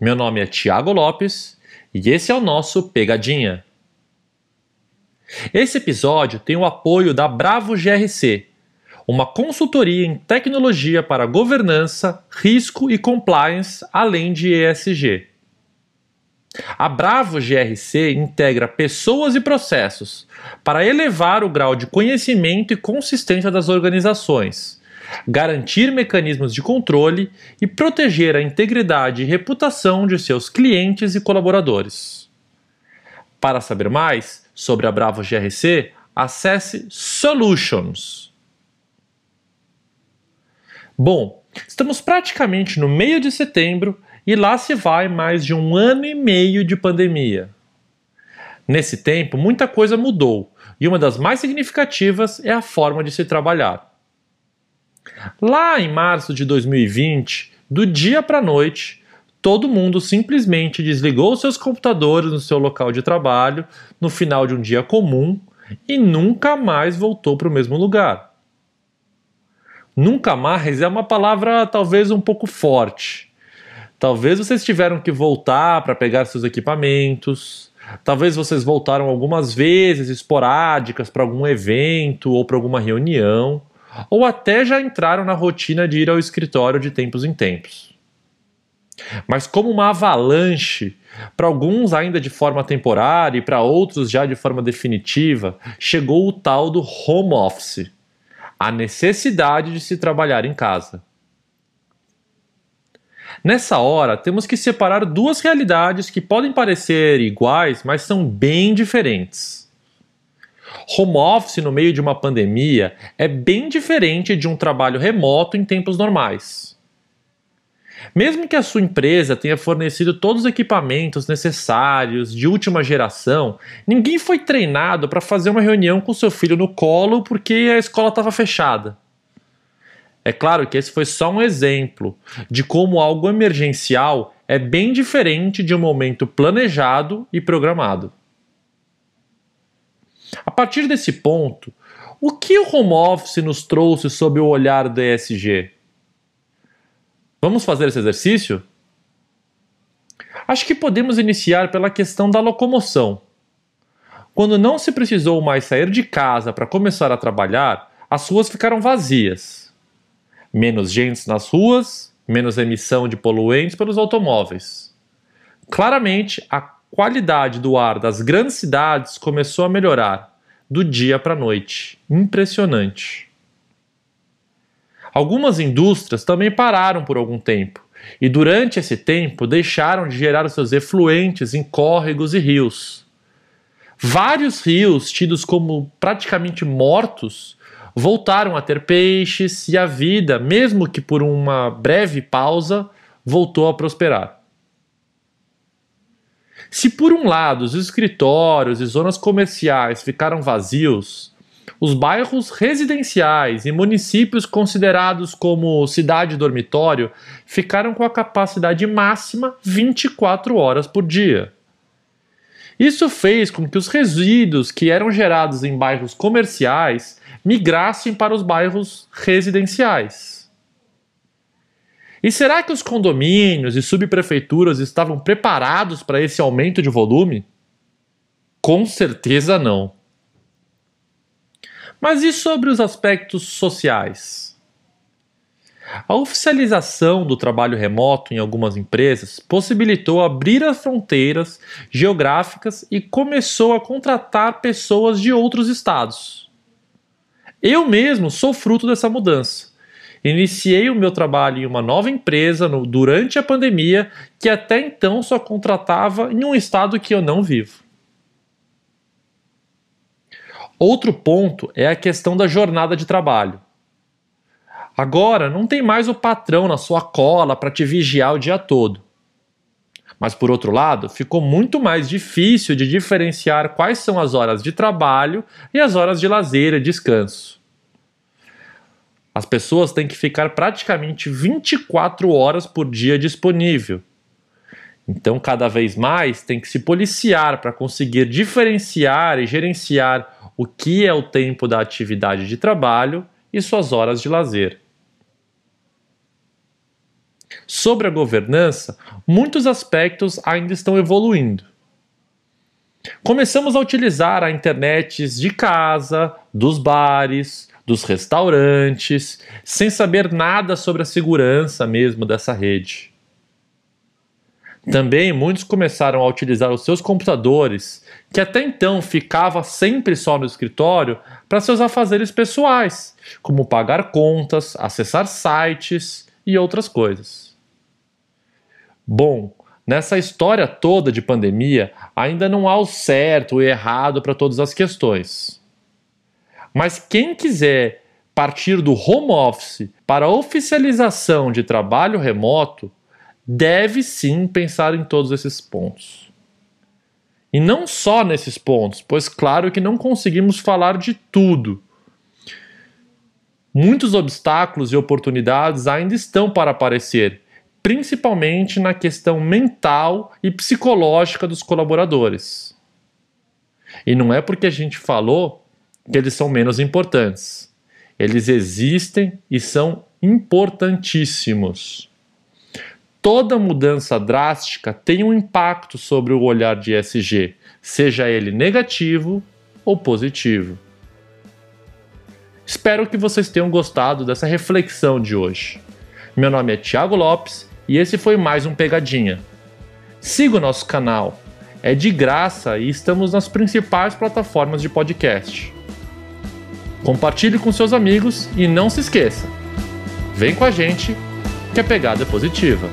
Meu nome é Tiago Lopes e esse é o nosso Pegadinha. Esse episódio tem o apoio da Bravo GRC, uma consultoria em tecnologia para governança, risco e compliance, além de ESG. A Bravo GRC integra pessoas e processos para elevar o grau de conhecimento e consistência das organizações, garantir mecanismos de controle e proteger a integridade e reputação de seus clientes e colaboradores. Para saber mais sobre a Bravo GRC, acesse Solutions. Bom, estamos praticamente no meio de setembro e lá se vai mais de um ano e meio de pandemia. Nesse tempo, muita coisa mudou e uma das mais significativas é a forma de se trabalhar. Lá em março de 2020, do dia para a noite, todo mundo simplesmente desligou seus computadores no seu local de trabalho no final de um dia comum e nunca mais voltou para o mesmo lugar. Nunca mais é uma palavra talvez um pouco forte Talvez vocês tiveram que voltar para pegar seus equipamentos. Talvez vocês voltaram algumas vezes esporádicas para algum evento ou para alguma reunião, ou até já entraram na rotina de ir ao escritório de tempos em tempos. Mas como uma avalanche, para alguns ainda de forma temporária e para outros já de forma definitiva, chegou o tal do home office, a necessidade de se trabalhar em casa. Nessa hora, temos que separar duas realidades que podem parecer iguais, mas são bem diferentes. Home office no meio de uma pandemia é bem diferente de um trabalho remoto em tempos normais. Mesmo que a sua empresa tenha fornecido todos os equipamentos necessários de última geração, ninguém foi treinado para fazer uma reunião com seu filho no colo porque a escola estava fechada. É claro que esse foi só um exemplo de como algo emergencial é bem diferente de um momento planejado e programado. A partir desse ponto, o que o home office nos trouxe sob o olhar do ESG? Vamos fazer esse exercício? Acho que podemos iniciar pela questão da locomoção. Quando não se precisou mais sair de casa para começar a trabalhar, as ruas ficaram vazias menos gente nas ruas, menos emissão de poluentes pelos automóveis. Claramente, a qualidade do ar das grandes cidades começou a melhorar do dia para a noite. Impressionante. Algumas indústrias também pararam por algum tempo e, durante esse tempo, deixaram de gerar seus efluentes em córregos e rios. Vários rios, tidos como praticamente mortos, voltaram a ter peixes e a vida, mesmo que por uma breve pausa, voltou a prosperar. Se por um lado os escritórios e zonas comerciais ficaram vazios, os bairros residenciais e municípios considerados como cidade dormitório ficaram com a capacidade máxima 24 horas por dia. Isso fez com que os resíduos que eram gerados em bairros comerciais migrassem para os bairros residenciais. E será que os condomínios e subprefeituras estavam preparados para esse aumento de volume? Com certeza não. Mas e sobre os aspectos sociais? A oficialização do trabalho remoto em algumas empresas possibilitou abrir as fronteiras geográficas e começou a contratar pessoas de outros estados. Eu mesmo sou fruto dessa mudança. Iniciei o meu trabalho em uma nova empresa no, durante a pandemia que até então só contratava em um estado que eu não vivo. Outro ponto é a questão da jornada de trabalho. Agora não tem mais o patrão na sua cola para te vigiar o dia todo. Mas por outro lado, ficou muito mais difícil de diferenciar quais são as horas de trabalho e as horas de lazer e descanso. As pessoas têm que ficar praticamente 24 horas por dia disponível. Então, cada vez mais tem que se policiar para conseguir diferenciar e gerenciar o que é o tempo da atividade de trabalho e suas horas de lazer. Sobre a governança, muitos aspectos ainda estão evoluindo. Começamos a utilizar a internet de casa, dos bares, dos restaurantes, sem saber nada sobre a segurança mesmo dessa rede. Também muitos começaram a utilizar os seus computadores, que até então ficava sempre só no escritório, para seus afazeres pessoais, como pagar contas, acessar sites e outras coisas. Bom, nessa história toda de pandemia, ainda não há o certo e errado para todas as questões. Mas quem quiser partir do home office para a oficialização de trabalho remoto, deve sim pensar em todos esses pontos. E não só nesses pontos, pois claro que não conseguimos falar de tudo. Muitos obstáculos e oportunidades ainda estão para aparecer principalmente na questão mental e psicológica dos colaboradores. E não é porque a gente falou que eles são menos importantes. Eles existem e são importantíssimos. Toda mudança drástica tem um impacto sobre o olhar de ESG, seja ele negativo ou positivo. Espero que vocês tenham gostado dessa reflexão de hoje. Meu nome é Thiago Lopes e esse foi mais um Pegadinha. Siga o nosso canal, é de graça e estamos nas principais plataformas de podcast. Compartilhe com seus amigos e não se esqueça: vem com a gente que a pegada é positiva.